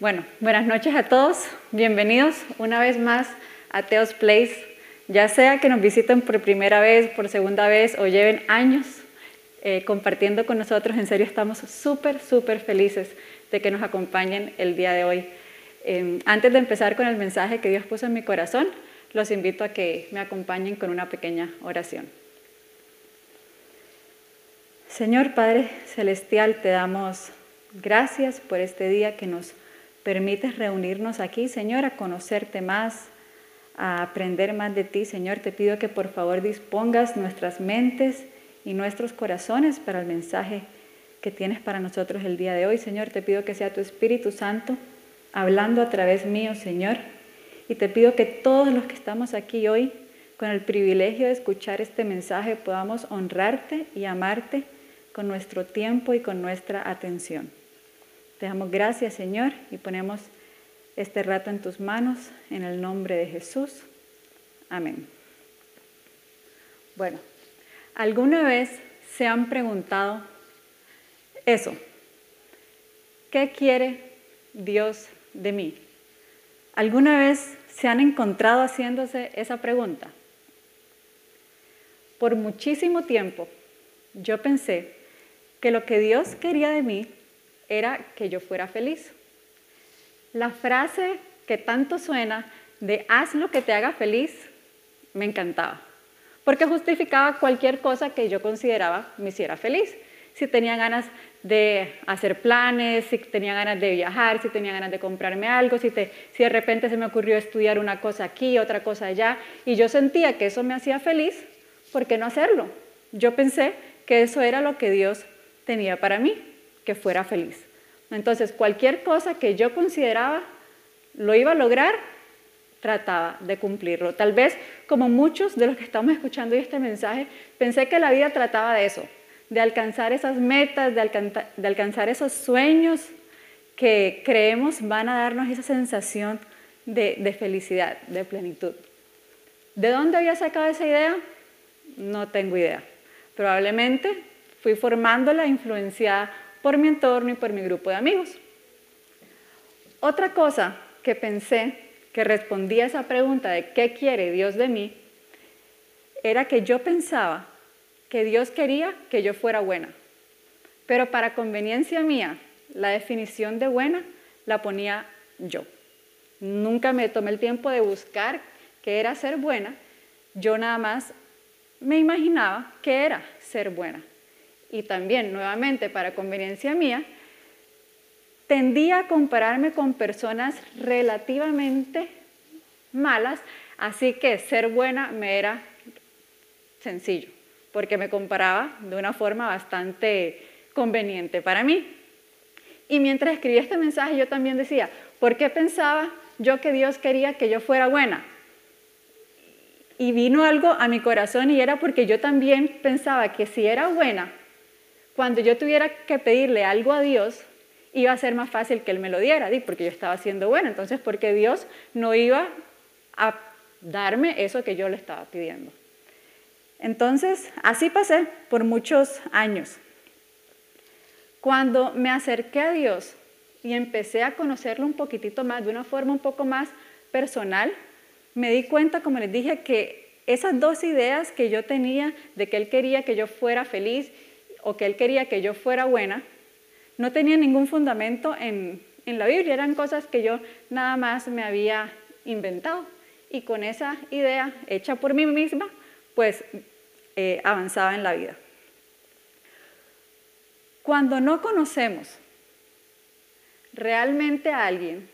Bueno, buenas noches a todos. Bienvenidos una vez más a Teos Place. Ya sea que nos visiten por primera vez, por segunda vez o lleven años eh, compartiendo con nosotros, en serio estamos súper, súper felices de que nos acompañen el día de hoy. Em, antes de empezar con el mensaje que Dios puso en mi corazón, los invito a que me acompañen con una pequeña oración. Señor Padre Celestial, te damos gracias por este día que nos permites reunirnos aquí, Señor, a conocerte más, a aprender más de ti. Señor, te pido que por favor dispongas nuestras mentes y nuestros corazones para el mensaje que tienes para nosotros el día de hoy. Señor, te pido que sea tu Espíritu Santo hablando a través mío, Señor. Y te pido que todos los que estamos aquí hoy, con el privilegio de escuchar este mensaje, podamos honrarte y amarte con nuestro tiempo y con nuestra atención. Te damos gracias, Señor, y ponemos este rato en tus manos, en el nombre de Jesús. Amén. Bueno, ¿alguna vez se han preguntado eso? ¿Qué quiere Dios de mí? ¿Alguna vez se han encontrado haciéndose esa pregunta? Por muchísimo tiempo yo pensé que lo que Dios quería de mí era que yo fuera feliz. La frase que tanto suena de haz lo que te haga feliz me encantaba, porque justificaba cualquier cosa que yo consideraba me hiciera feliz. Si tenía ganas de hacer planes, si tenía ganas de viajar, si tenía ganas de comprarme algo, si, de repente se me ocurrió estudiar una cosa aquí, otra cosa allá, y yo sentía que eso me hacía feliz, ¿por qué no hacerlo? Yo pensé que eso era lo que Dios tenía para mí que fuera feliz. Entonces, cualquier cosa que yo consideraba lo iba a lograr, trataba de cumplirlo. Tal vez, como muchos de los que estamos escuchando este mensaje, pensé que la vida trataba de eso, de alcanzar esas metas, de, alcanzar esos sueños que creemos van a darnos esa sensación de, de felicidad, de plenitud. ¿De dónde había sacado esa idea? No tengo idea. Probablemente fui formándola, influenciada por mi entorno y por mi grupo de amigos. Otra cosa que pensé que respondía a esa pregunta de qué quiere Dios de mí, era que yo pensaba que Dios quería que yo fuera buena. Pero para conveniencia mía, la definición de buena la ponía yo. Nunca me tomé el tiempo de buscar qué era ser buena. Yo nada más me imaginaba qué era ser buena y también nuevamente para conveniencia mía, tendía a compararme con personas relativamente malas, así que ser buena me era sencillo, porque me comparaba de una forma bastante conveniente para mí. Y mientras escribía este mensaje yo también decía, ¿por qué pensaba yo que Dios quería que yo fuera buena? Y vino algo a mi corazón y era porque yo también pensaba que si era buena, cuando yo tuviera que pedirle algo a Dios, iba a ser más fácil que Él me lo diera, porque yo estaba haciendo bueno. Entonces, porque Dios no iba a darme eso que yo le estaba pidiendo. Entonces, así pasé por muchos años. Cuando me acerqué a Dios y empecé a conocerlo un poquitito más, de una forma un poco más personal, me di cuenta, como les dije, que esas dos ideas que yo tenía de que Él quería que yo fuera feliz o que él quería que yo fuera buena, no tenía ningún fundamento en, la Biblia, eran cosas que yo nada más me había inventado. Y con esa idea hecha por mí misma, pues eh, avanzaba en la vida. Cuando no conocemos realmente a alguien,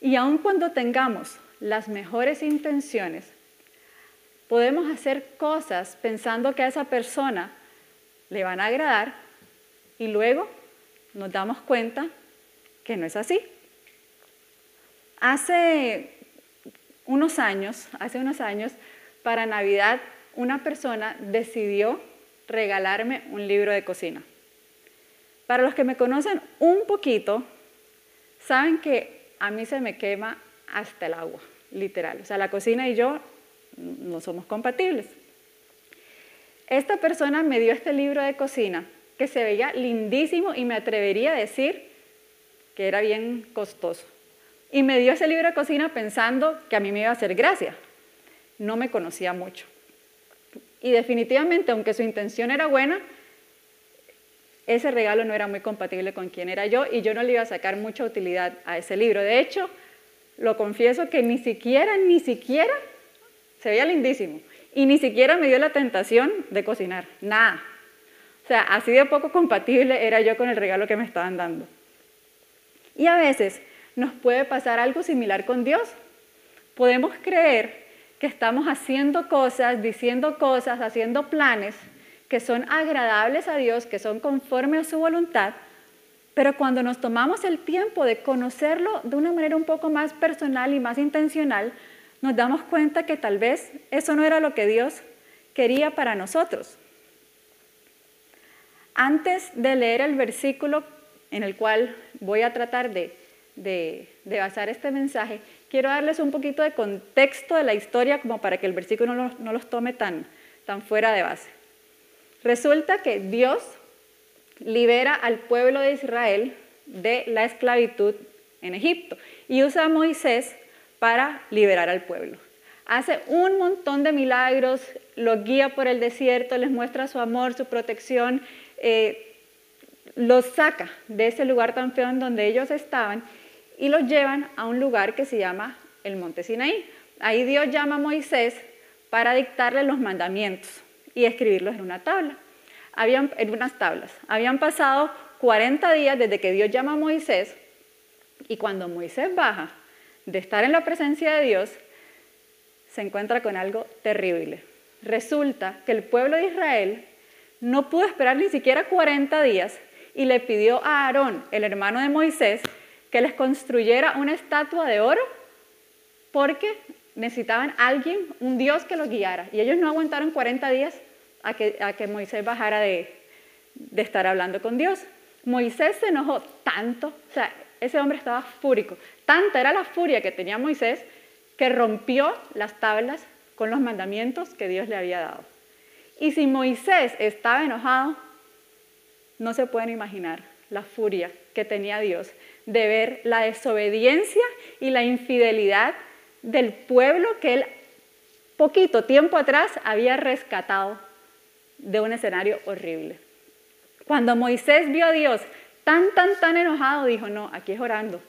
y aun cuando tengamos las mejores intenciones, podemos hacer cosas pensando que a esa persona le van a agradar y luego nos damos cuenta que no es así. Hace unos años, hace unos años, para Navidad, una persona decidió regalarme un libro de cocina. Para los que me conocen un poquito, saben que a mí se me quema hasta el agua, literal. O sea, la cocina y yo no somos compatibles. Esta persona me dio este libro de cocina que se veía lindísimo y me atrevería a decir que era bien costoso. Y me dio ese libro de cocina pensando que a mí me iba a hacer gracia. No me conocía mucho. Y definitivamente, aunque su intención era buena, ese regalo no era muy compatible con quien era yo y yo no le iba a sacar mucha utilidad a ese libro. De hecho, lo confieso que ni siquiera, ni siquiera, se veía lindísimo, y ni siquiera me dio la tentación de cocinar, nada. O sea, así de poco compatible era yo con el regalo que me estaban dando. Y a veces nos puede pasar algo similar con Dios. Podemos creer que estamos haciendo cosas, diciendo cosas, haciendo planes que son agradables a Dios, que son conforme a su voluntad, pero cuando nos tomamos el tiempo de conocerlo de una manera un poco más personal y más intencional, nos damos cuenta que tal vez eso no era lo que Dios quería para nosotros. Antes de leer el versículo en el cual voy a tratar de, basar este mensaje, quiero darles un poquito de contexto de la historia como para que el versículo no, los tome tan, tan fuera de base. Resulta que Dios libera al pueblo de Israel de la esclavitud en Egipto y usa a Moisés para liberar al pueblo. Hace un montón de milagros, los guía por el desierto, les muestra su amor, su protección, eh, los saca de ese lugar tan feo en donde ellos estaban y los llevan a un lugar que se llama el Monte Sinaí. Ahí Dios llama a Moisés para dictarle los mandamientos y escribirlos en una tabla. Habían, en unas tablas. Habían pasado 40 días desde que Dios llama a Moisés y cuando Moisés baja de estar en la presencia de Dios, se encuentra con algo terrible. Resulta que el pueblo de Israel no pudo esperar ni siquiera 40 días y le pidió a Aarón, el hermano de Moisés, que les construyera una estatua de oro porque necesitaban alguien, un Dios que los guiara. Y ellos no aguantaron 40 días a que, a que Moisés bajara de, de estar hablando con Dios. Moisés se enojó tanto, o sea, ese hombre estaba fúrico. Tanta era la furia que tenía Moisés que rompió las tablas con los mandamientos que Dios le había dado. Y si Moisés estaba enojado, no se pueden imaginar la furia que tenía Dios de ver la desobediencia y la infidelidad del pueblo que él poquito tiempo atrás había rescatado de un escenario horrible. Cuando Moisés vio a Dios tan, tan, tan enojado, dijo, no, aquí es orando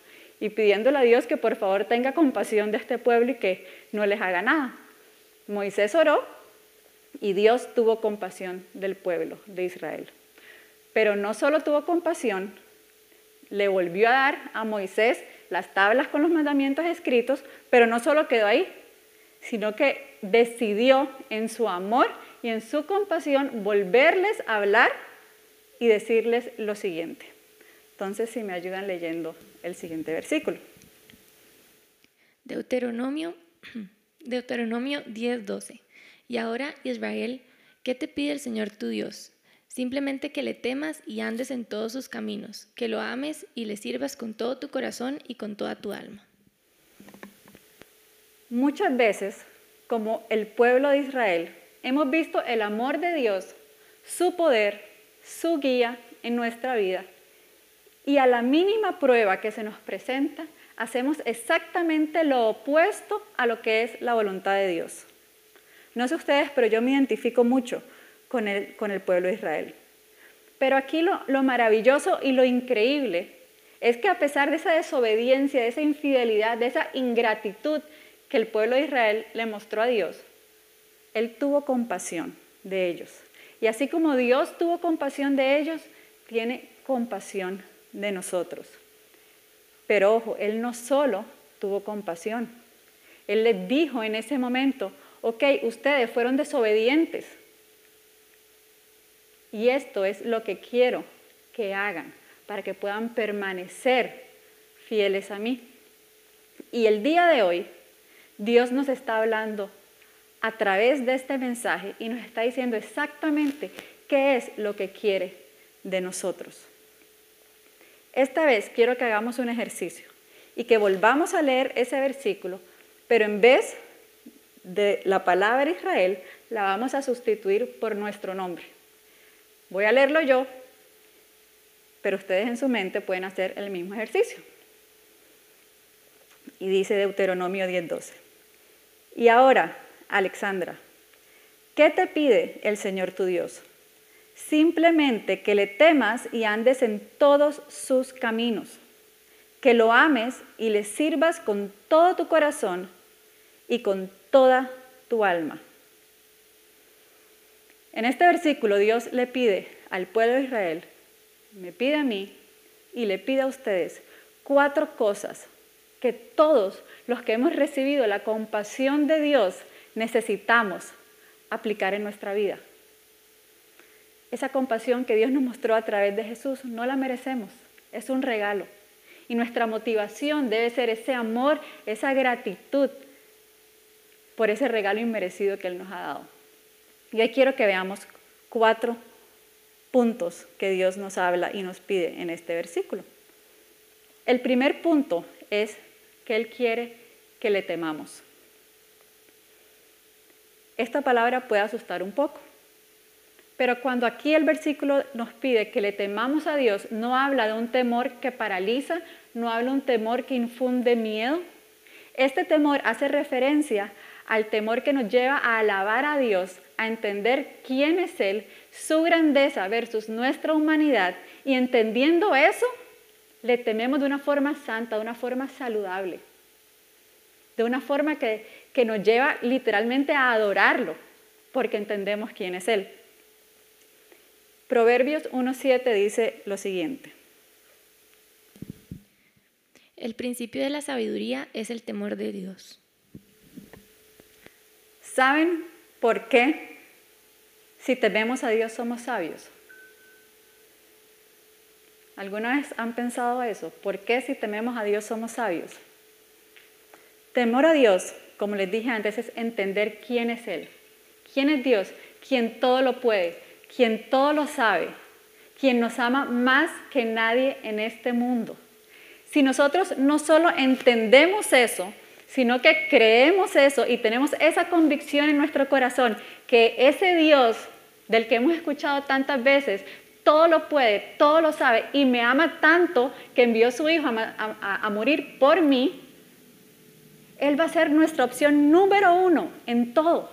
y pidiéndole a Dios que por favor tenga compasión de este pueblo y que no les haga nada. Moisés oró y Dios tuvo compasión del pueblo de Israel. Pero no solo tuvo compasión, le volvió a dar a Moisés las tablas con los mandamientos escritos, pero no solo quedó ahí, sino que decidió en su amor y en su compasión volverles a hablar y decirles lo siguiente. Entonces, si me ayudan leyendo el siguiente versículo. Deuteronomio, Deuteronomio 10:12. Y ahora, Israel, ¿qué te pide el Señor tu Dios? Simplemente que le temas y andes en todos sus caminos, que lo ames y le sirvas con todo tu corazón y con toda tu alma. Muchas veces, como el pueblo de Israel, hemos visto el amor de Dios, su poder, su guía en nuestra vida. Y a la mínima prueba que se nos presenta, hacemos exactamente lo opuesto a lo que es la voluntad de Dios. No sé ustedes, pero yo me identifico mucho con el, pueblo de Israel. Pero aquí lo, lo maravilloso y lo increíble es que a pesar de esa desobediencia, de esa infidelidad, de esa ingratitud que el pueblo de Israel le mostró a Dios, Él tuvo compasión de ellos. Y así como Dios tuvo compasión de ellos, tiene compasión de nosotros. Pero ojo, Él no solo tuvo compasión, Él les dijo en ese momento, ok, ustedes fueron desobedientes, y esto es lo que quiero que hagan para que puedan permanecer fieles a mí. Y el día de hoy, Dios nos está hablando a través de este mensaje y nos está diciendo exactamente qué es lo que quiere de nosotros. Esta vez quiero que hagamos un ejercicio y que volvamos a leer ese versículo, pero en vez de la palabra Israel, la vamos a sustituir por nuestro nombre. Voy a leerlo yo pero ustedes en su mente pueden hacer el mismo ejercicio. Y dice Deuteronomio 10:12. Y ahora, Alexandra, ¿qué te pide el Señor tu Dios? Simplemente que le temas y andes en todos sus caminos, que lo ames y le sirvas con todo tu corazón y con toda tu alma. En este versículo Dios le pide al pueblo de Israel, me pide a mí y le pide a ustedes cuatro cosas que todos los que hemos recibido la compasión de Dios necesitamos aplicar en nuestra vida. Esa compasión que Dios nos mostró a través de Jesús no la merecemos, es un regalo. Y nuestra motivación debe ser ese amor, esa gratitud por ese regalo inmerecido que Él nos ha dado. Y ahí quiero que veamos cuatro puntos que Dios nos habla y nos pide en este versículo. El primer punto es que Él quiere que le temamos. Esta palabra puede asustar un poco, pero cuando aquí el versículo nos pide que le temamos a Dios, no habla de un temor que paraliza, no habla de un temor que infunde miedo. Este temor hace referencia al temor que nos lleva a alabar a Dios, a entender quién es Él, su grandeza versus nuestra humanidad, y entendiendo eso, le tememos de una forma santa, de una forma saludable, de una forma que, que nos lleva literalmente a adorarlo, porque entendemos quién es Él. Proverbios 1.7 dice lo siguiente. El principio de la sabiduría es el temor de Dios. ¿Saben por qué si tememos a Dios somos sabios? ¿Alguna vez han pensado eso? ¿Por qué si tememos a Dios somos sabios? Temor a Dios, como les dije antes, es entender quién es Él. ¿Quién es Dios? Quien todo lo puede, quien todo lo sabe, quien nos ama más que nadie en este mundo. Si nosotros no solo entendemos eso, sino que creemos eso y tenemos esa convicción en nuestro corazón que ese Dios del que hemos escuchado tantas veces todo lo puede, todo lo sabe y me ama tanto que envió a su Hijo a, morir por mí, Él va a ser nuestra opción número uno en todo.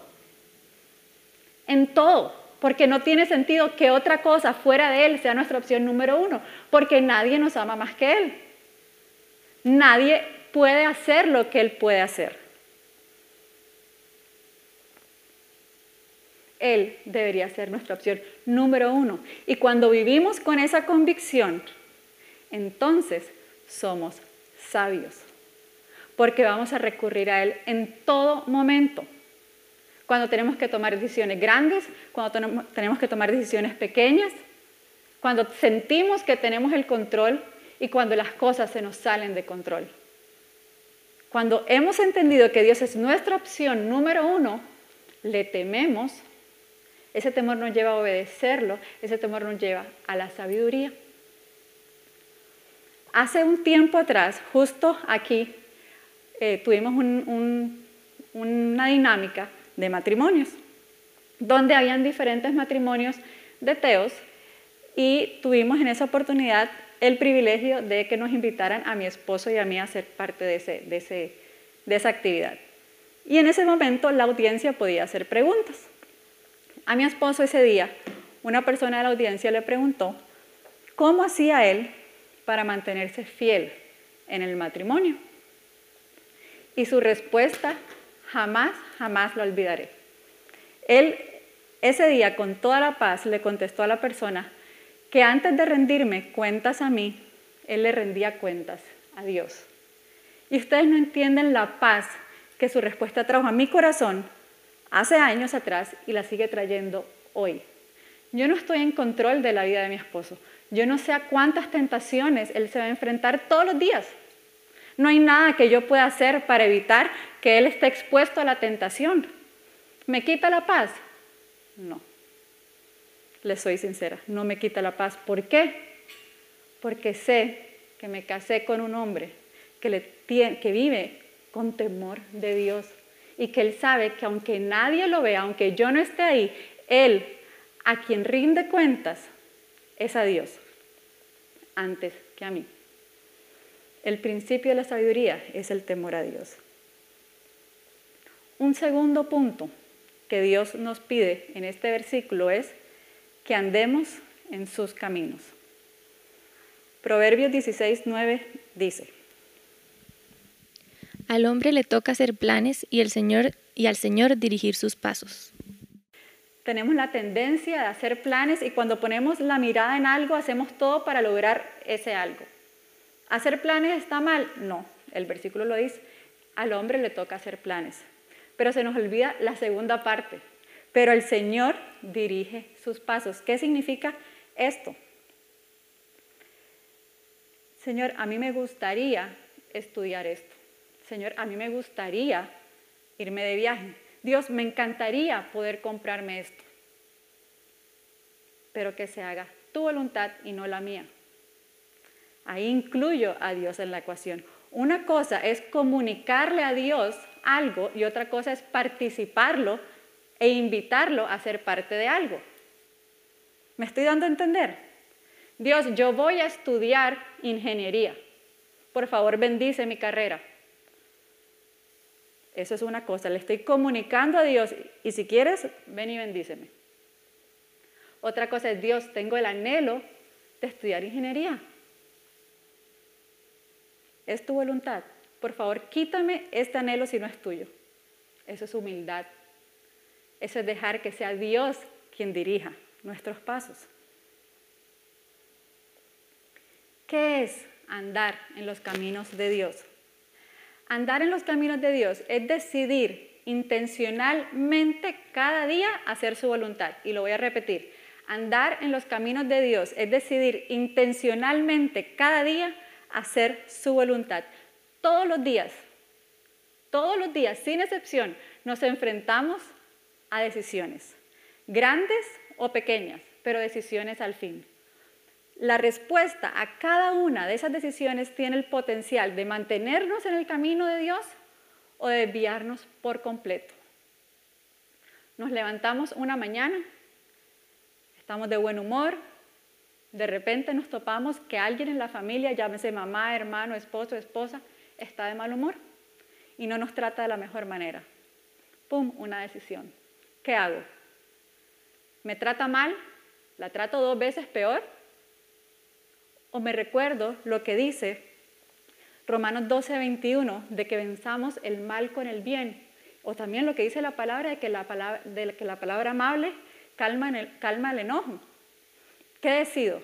En todo. Porque no tiene sentido que otra cosa fuera de Él sea nuestra opción número uno. Porque nadie nos ama más que Él. Nadie puede hacer lo que Él puede hacer. Él debería ser nuestra opción número uno. Y cuando vivimos con esa convicción, entonces somos sabios, porque vamos a recurrir a Él en todo momento. Cuando tenemos que tomar decisiones grandes, cuando tenemos que tomar decisiones pequeñas, cuando sentimos que tenemos el control y cuando las cosas se nos salen de control. Cuando hemos entendido que Dios es nuestra opción número uno, le tememos ese temor nos lleva a obedecerlo, ese temor nos lleva a la sabiduría. Hace un tiempo atrás, justo aquí, eh, tuvimos una dinámica de matrimonios, donde habían diferentes matrimonios de teos y tuvimos en esa oportunidad el privilegio de que nos invitaran a mi esposo y a mí a ser parte de, de esa actividad. Y en ese momento la audiencia podía hacer preguntas. A mi esposo ese día, una persona de la audiencia le preguntó cómo hacía él para mantenerse fiel en el matrimonio. Y su respuesta jamás, jamás lo olvidaré. Él ese día con toda la paz le contestó a la persona que antes de rendirme cuentas a mí, él le rendía cuentas a Dios. Y ustedes no entienden la paz que su respuesta trajo a mi corazón hace años atrás y la sigue trayendo hoy. Yo no estoy en control de la vida de mi esposo. Yo no sé a cuántas tentaciones él se va a enfrentar todos los días. No hay nada que yo pueda hacer para evitar que él esté expuesto a la tentación. ¿Me quita la paz? No. Le soy sincera, no me quita la paz. ¿Por qué? Porque sé que me casé con un hombre que, que vive con temor de Dios y que Él sabe que aunque nadie lo vea, aunque yo no esté ahí, Él, a quien rinde cuentas, es a Dios. antes que a mí. El principio de la sabiduría es el temor a Dios. Un segundo punto que Dios nos pide en este versículo es que andemos en sus caminos. Proverbios 16, 9 dice, Al hombre le toca hacer planes y, el Señor, y al Señor dirigir sus pasos. Tenemos la tendencia de hacer planes y cuando ponemos la mirada en algo hacemos todo para lograr ese algo. ¿Hacer planes está mal? No, el versículo lo dice, al hombre le toca hacer planes. Pero se nos olvida la segunda parte. Pero el Señor dirige sus pasos. ¿Qué significa esto? Señor, a mí me gustaría estudiar esto. Señor, a mí me gustaría irme de viaje. Dios, me encantaría poder comprarme esto. Pero que se haga tu voluntad y no la mía. Ahí incluyo a Dios en la ecuación. Una cosa es comunicarle a Dios algo y otra cosa es participarlo e invitarlo a ser parte de algo. ¿Me estoy dando a entender? Dios, yo voy a estudiar ingeniería. Por favor, bendice mi carrera. Eso es una cosa, le estoy comunicando a Dios y si quieres, ven y bendíceme. Otra cosa es, Dios, tengo el anhelo de estudiar ingeniería. Es tu voluntad. Por favor, quítame este anhelo si no es tuyo. Eso es humildad. Eso es dejar que sea Dios quien dirija nuestros pasos. ¿Qué es andar en los caminos de Dios? Andar en los caminos de Dios es decidir intencionalmente cada día hacer su voluntad. Y lo voy a repetir. Andar en los caminos de Dios es decidir intencionalmente cada día hacer su voluntad. Todos los días, todos los días, sin excepción, nos enfrentamos a decisiones, grandes o pequeñas, pero decisiones al fin. La respuesta a cada una de esas decisiones tiene el potencial de mantenernos en el camino de Dios o de desviarnos por completo. Nos levantamos una mañana, estamos de buen humor, de repente nos topamos que alguien en la familia, llámese mamá, hermano, esposo, esposa, está de mal humor y no nos trata de la mejor manera. ¡Pum! Una decisión. ¿Qué hago? ¿Me trata mal? ¿La trato dos veces peor? ¿O me recuerdo lo que dice Romanos 12, 21, de que venzamos el mal con el bien? O también lo que dice la palabra de que la palabra, amable calma, calma el enojo. ¿Qué decido?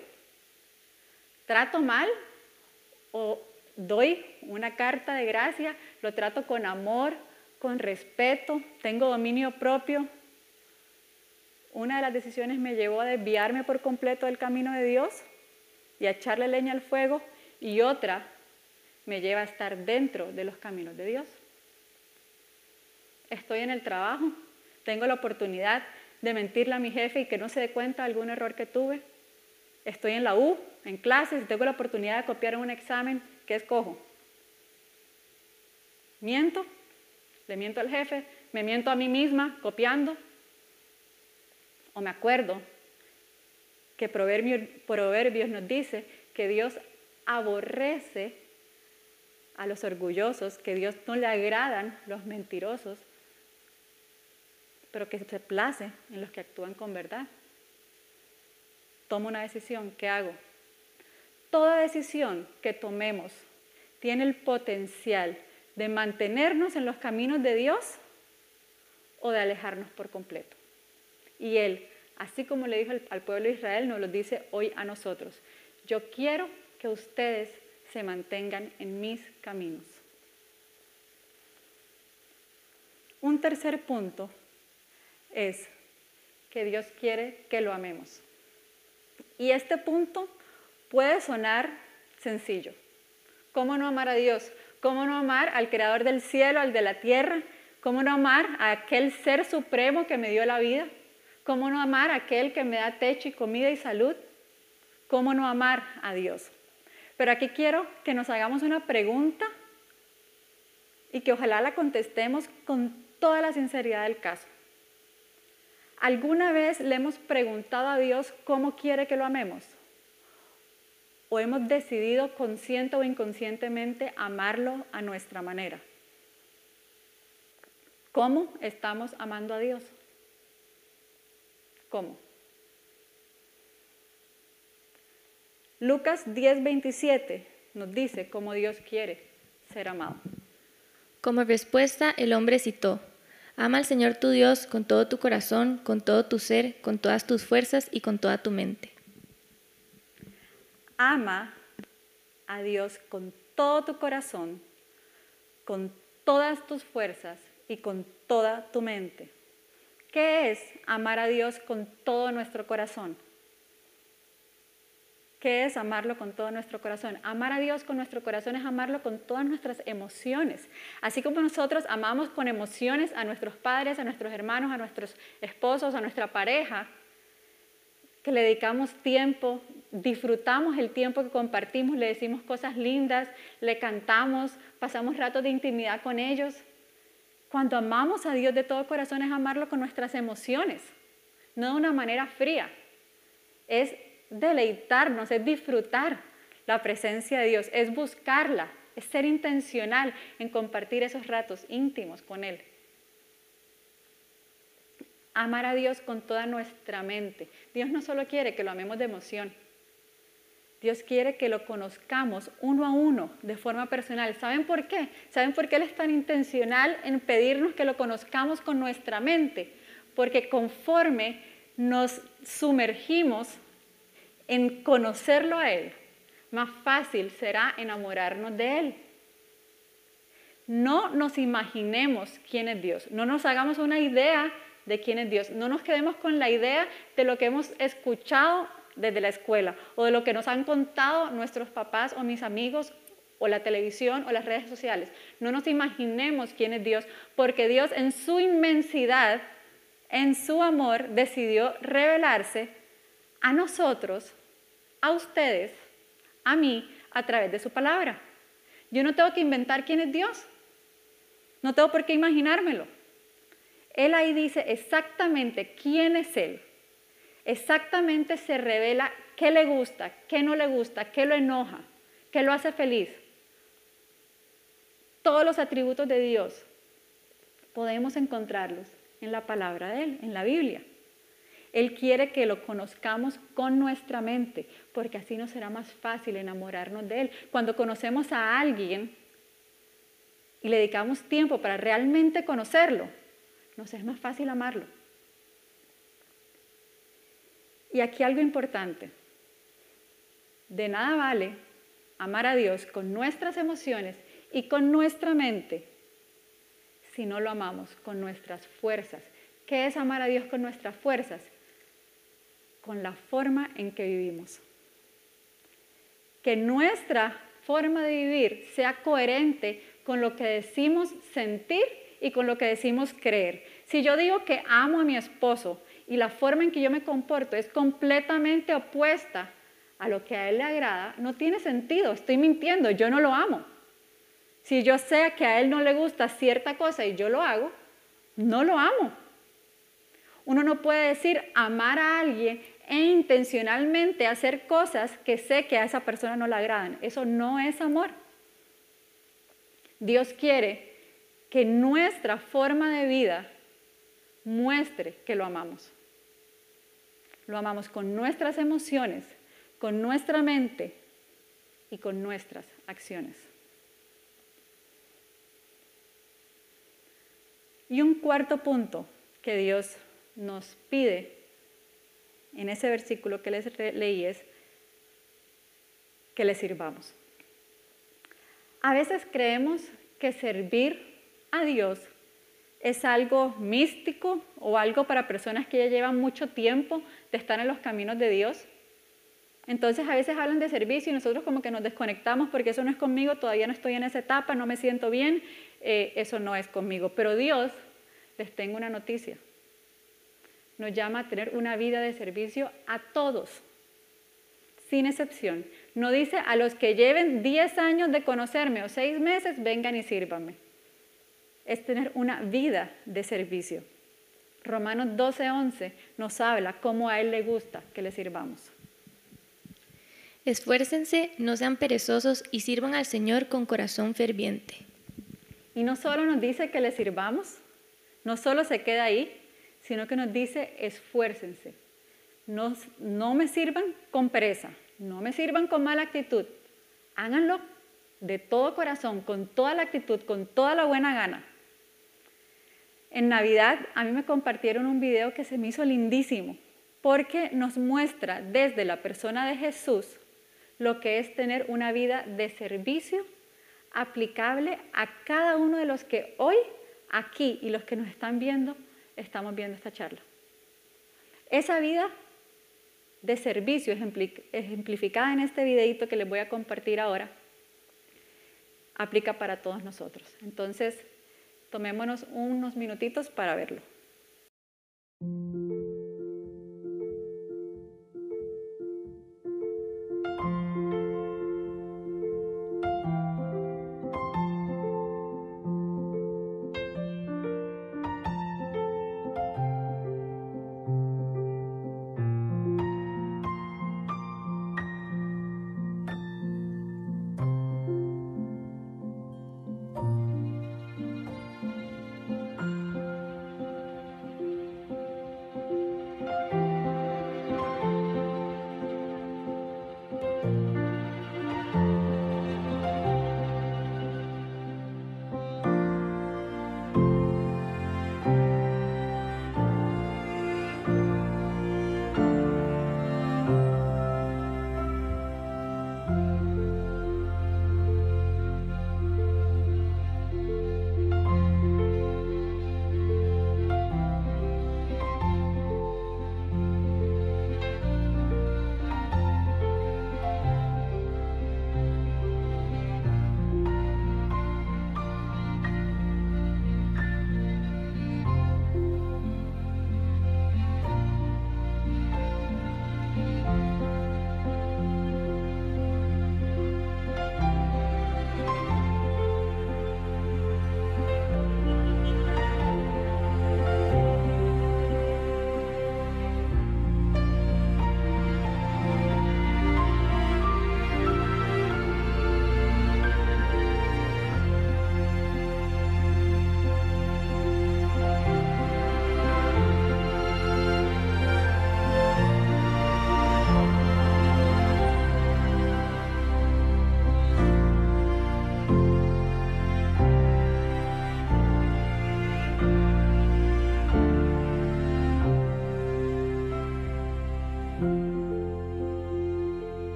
¿Trato mal o doy una carta de gracia? ¿Lo trato con amor, con respeto? ¿Tengo dominio propio? Una de las decisiones me llevó a desviarme por completo del camino de Dios y a echarle leña al fuego y otra me lleva a estar dentro de los caminos de Dios. Estoy en el trabajo, tengo la oportunidad de mentirle a mi jefe y que no se dé cuenta de algún error que tuve estoy en la U, en clases, tengo la oportunidad de copiar un examen, ¿qué escojo? ¿Miento? ¿Le miento al jefe? ¿Me miento a mí misma copiando? ¿O me acuerdo que Proverbios, nos dice que Dios aborrece a los orgullosos, que Dios no le agradan los mentirosos, pero que se place en los que actúan con verdad? Tomo una decisión, ¿qué hago? Toda decisión que tomemos tiene el potencial de mantenernos en los caminos de Dios o de alejarnos por completo. Y Él, así como le dijo al pueblo de Israel, nos lo dice hoy a nosotros. Yo quiero que ustedes se mantengan en mis caminos. Un tercer punto es que Dios quiere que lo amemos. Y este punto puede sonar sencillo. ¿Cómo no amar a Dios? ¿Cómo no amar al creador del cielo, al de la tierra? ¿Cómo no amar a aquel ser supremo que me dio la vida? ¿Cómo no amar a aquel que me da techo y comida y salud? ¿Cómo no amar a Dios? Pero aquí quiero que nos hagamos una pregunta y que ojalá la contestemos con toda la sinceridad del caso. ¿Alguna vez le hemos preguntado a Dios cómo quiere que lo amemos? o hemos decidido consciente o inconscientemente amarlo a nuestra manera. ¿Cómo estamos amando a Dios? ¿Cómo? Lucas 10:27 nos dice cómo Dios quiere ser amado. Como respuesta, el hombre citó, Ama al Señor tu Dios con todo tu corazón, con todo tu ser, con todas tus fuerzas y con toda tu mente. Ama a Dios con todo tu corazón, con todas tus fuerzas y con toda tu mente. ¿Qué es amar a Dios con todo nuestro corazón? ¿Qué es amarlo con todo nuestro corazón? Amar a Dios con nuestro corazón es amarlo con todas nuestras emociones. Así como nosotros amamos con emociones a nuestros padres, a nuestros hermanos, a nuestros esposos, a nuestra pareja, que le dedicamos tiempo, disfrutamos el tiempo que compartimos, le decimos cosas lindas, le cantamos, pasamos ratos de intimidad con ellos. Cuando amamos a Dios de todo corazón es amarlo con nuestras emociones, no de una manera fría. Es deleitarnos, es disfrutar la presencia de Dios, es buscarla, es ser intencional en compartir esos ratos íntimos con Él. Amar a Dios con toda nuestra mente. Dios no solo quiere que lo amemos de emoción, Dios quiere que lo conozcamos uno a uno, de forma personal. ¿Saben por qué? ¿Saben por qué Él es tan intencional en pedirnos que lo conozcamos con nuestra mente? Porque conforme nos sumergimos en conocerlo a Él, más fácil será enamorarnos de Él. No nos imaginemos quién es Dios, no nos hagamos una idea de quién es Dios, no nos quedemos con la idea de lo que hemos escuchado desde la escuela o de lo que nos han contado nuestros papás o mis amigos o la televisión o las redes sociales. No nos imaginemos quién es Dios, porque Dios en su inmensidad, en su amor, decidió revelarse a nosotros a ustedes, a mí, a través de su palabra. Yo no tengo que inventar quién es Dios. No tengo por qué imaginármelo. Él ahí dice exactamente quién es Él. Exactamente se revela qué le gusta, qué no le gusta, qué lo enoja, qué lo hace feliz. Todos los atributos de Dios podemos encontrarlos en la palabra de Él, en la Biblia. Él quiere que lo conozcamos con nuestra mente, porque así nos será más fácil enamorarnos de Él. Cuando conocemos a alguien y le dedicamos tiempo para realmente conocerlo, nos es más fácil amarlo. Y aquí algo importante. De nada vale amar a Dios con nuestras emociones y con nuestra mente si no lo amamos con nuestras fuerzas. ¿Qué es amar a Dios con nuestras fuerzas? Con la forma en que vivimos. Que nuestra forma de vivir sea coherente con lo que decimos sentir y con lo que decimos creer. Si yo digo que amo a mi esposo y la forma en que yo me comporto es completamente opuesta a lo que a él le agrada, no tiene sentido, estoy mintiendo, yo no lo amo. Si yo sé que a él no le gusta cierta cosa y yo lo hago, no lo amo. Uno no puede decir amar a alguien e intencionalmente hacer cosas que sé que a esa persona no le agradan. Eso no es amor. Dios quiere que nuestra forma de vida muestre que lo amamos. Lo amamos con nuestras emociones, con nuestra mente y con nuestras acciones. Y un cuarto punto que Dios nos pide en ese versículo que les leí es que le sirvamos. A veces creemos que servir a Dios es algo místico o algo para personas que ya llevan mucho tiempo de estar en los caminos de Dios. Entonces a veces hablan de servicio y nosotros como que nos desconectamos porque eso no es conmigo, todavía no estoy en esa etapa, no me siento bien, eh, eso no es conmigo. Pero Dios, les tengo una noticia, nos llama a tener una vida de servicio a todos, sin excepción. No dice a los que lleven 10 años de conocerme o 6 meses, vengan y sírvanme. Es tener una vida de servicio. Romanos 12:11 nos habla cómo a Él le gusta que le sirvamos. Esfuércense, no sean perezosos y sirvan al Señor con corazón ferviente. Y no solo nos dice que le sirvamos, no solo se queda ahí, sino que nos dice esfuércense. No, no me sirvan con pereza, no me sirvan con mala actitud. Háganlo de todo corazón, con toda la actitud, con toda la buena gana. En Navidad a mí me compartieron un video que se me hizo lindísimo porque nos muestra desde la persona de Jesús lo que es tener una vida de servicio aplicable a cada uno de los que hoy, aquí y los que nos están viendo, estamos viendo esta charla. Esa vida de servicio ejemplificada en este videito que les voy a compartir ahora, aplica para todos nosotros. Entonces, tomémonos unos minutitos para verlo.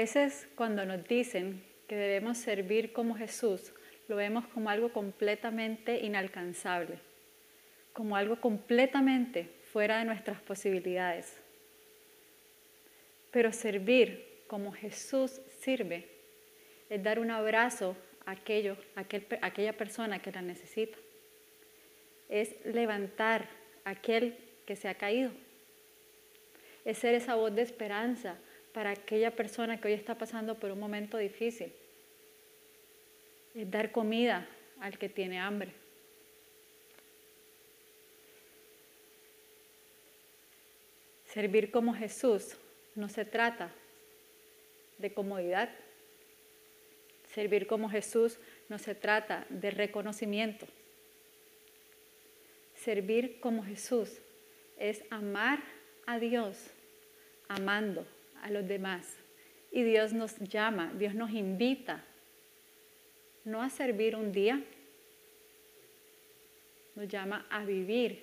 Veces cuando nos dicen que debemos servir como Jesús, lo vemos como algo completamente inalcanzable, como algo completamente fuera de nuestras posibilidades. Pero servir como Jesús sirve es dar un abrazo a, aquello, a aquella persona que la necesita. Es levantar a aquel que se ha caído. Es ser esa voz de esperanza para aquella persona que hoy está pasando por un momento difícil. Es dar comida al que tiene hambre. Servir como Jesús no se trata de comodidad. Servir como Jesús no se trata de reconocimiento. Servir como Jesús es amar a Dios amando a los demás. Y Dios nos llama, Dios nos invita, no a servir un día, nos llama a vivir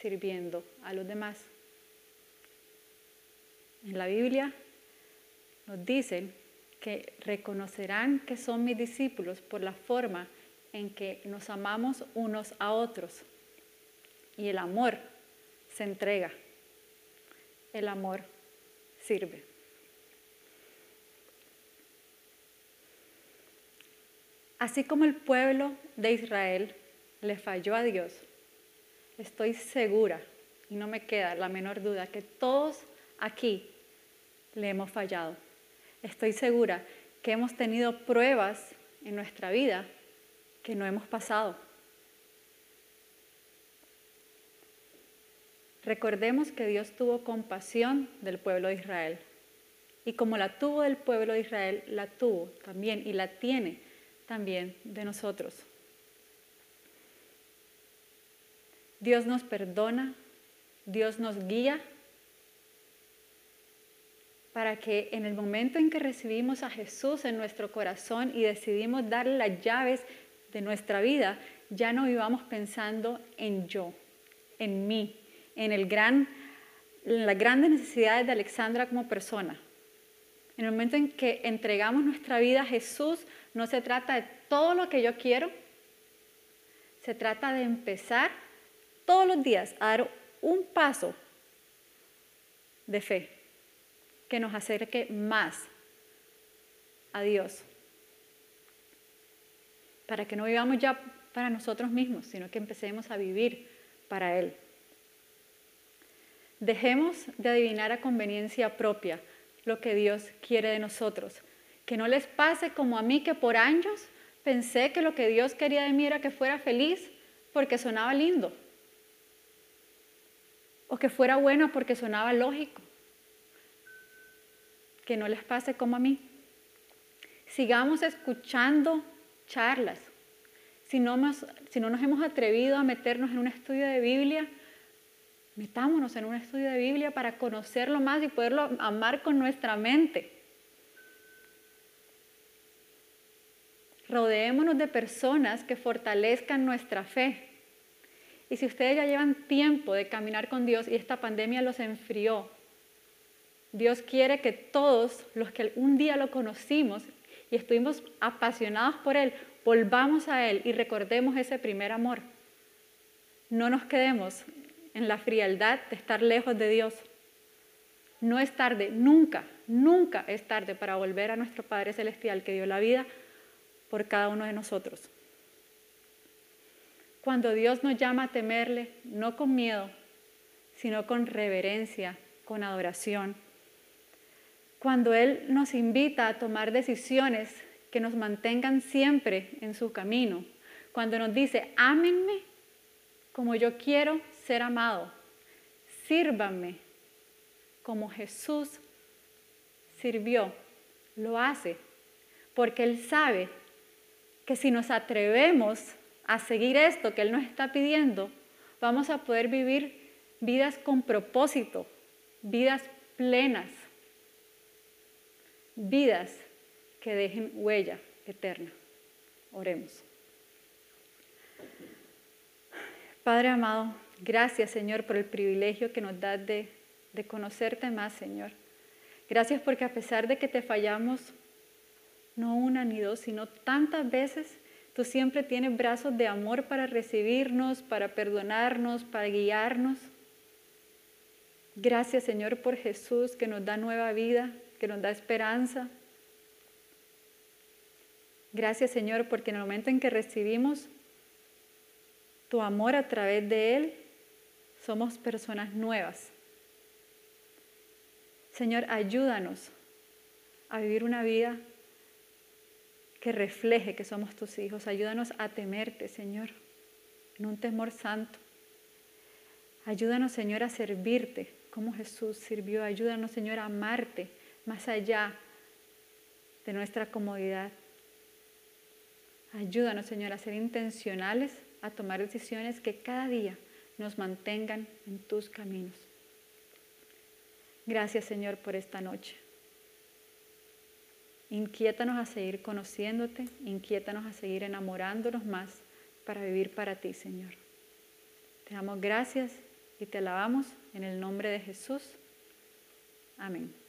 sirviendo a los demás. En la Biblia nos dicen que reconocerán que son mis discípulos por la forma en que nos amamos unos a otros. Y el amor se entrega. El amor sirve. Así como el pueblo de Israel le falló a Dios, estoy segura, y no me queda la menor duda, que todos aquí le hemos fallado. Estoy segura que hemos tenido pruebas en nuestra vida que no hemos pasado. recordemos que Dios tuvo compasión del pueblo de Israel. Y como la tuvo del pueblo de Israel, la tuvo también y la tiene también de nosotros. Dios nos perdona, Dios nos guía para que en el momento en que recibimos a Jesús en nuestro corazón y decidimos darle las llaves de nuestra vida, ya no vivamos pensando en yo, en mí, en, el gran, las grandes necesidades de Alexandra como persona. En el momento en que entregamos nuestra vida a Jesús, no se trata de todo lo que yo quiero, se trata de empezar todos los días a dar un paso de fe que nos acerque más a Dios. Para que no vivamos ya para nosotros mismos, sino que empecemos a vivir para Él. Dejemos de adivinar a conveniencia propia lo que Dios quiere de nosotros. Que no les pase como a mí que por años pensé que lo que Dios quería de mí era que fuera feliz porque sonaba lindo. O que fuera buena porque sonaba lógico. Que no les pase como a mí. Sigamos escuchando charlas. Si no, si no nos hemos atrevido a meternos en un estudio de Biblia, Metámonos en un estudio de Biblia para conocerlo más y poderlo amar con nuestra mente. Rodeémonos de personas que fortalezcan nuestra fe. Y si ustedes ya llevan tiempo de caminar con Dios y esta pandemia los enfrió, Dios quiere que todos los que un día lo conocimos y estuvimos apasionados por Él, volvamos a Él y recordemos ese primer amor. No nos quedemos en la frialdad de estar lejos de Dios. No es tarde, nunca, nunca es tarde para volver a nuestro Padre Celestial que dio la vida por cada uno de nosotros. Cuando Dios nos llama a temerle, no con miedo, sino con reverencia, con adoración. Cuando Él nos invita a tomar decisiones que nos mantengan siempre en su camino. Cuando nos dice, ámenme como yo quiero ser amado. Sírvanme como Jesús sirvió. Lo hace porque Él sabe que si nos atrevemos a seguir esto que Él nos está pidiendo, vamos a poder vivir vidas con propósito, vidas plenas, vidas que dejen huella eterna. Oremos. Padre amado, Gracias, Señor, por el privilegio que nos das de, conocerte más, Señor. Gracias porque a pesar de que te fallamos, no una ni dos, sino tantas veces, tú siempre tienes brazos de amor para recibirnos, para perdonarnos, para guiarnos. Gracias, Señor, por Jesús que nos da nueva vida, que nos da esperanza. Gracias, Señor, porque en el momento en que recibimos tu amor a través de Él, somos personas nuevas. Señor, ayúdanos a vivir una vida que refleje que somos tus hijos. Ayúdanos a temerte, Señor, en un temor santo. Ayúdanos, Señor, a servirte como Jesús sirvió. Ayúdanos, Señor, a amarte más allá de nuestra comodidad. Ayúdanos, Señor, a ser intencionales, a tomar decisiones que cada día nos mantengan en tus caminos. Gracias Señor por esta noche. Inquiétanos a seguir conociéndote, inquiétanos a seguir enamorándonos más para vivir para ti, Señor. Te damos gracias y te alabamos en el nombre de Jesús. Amén.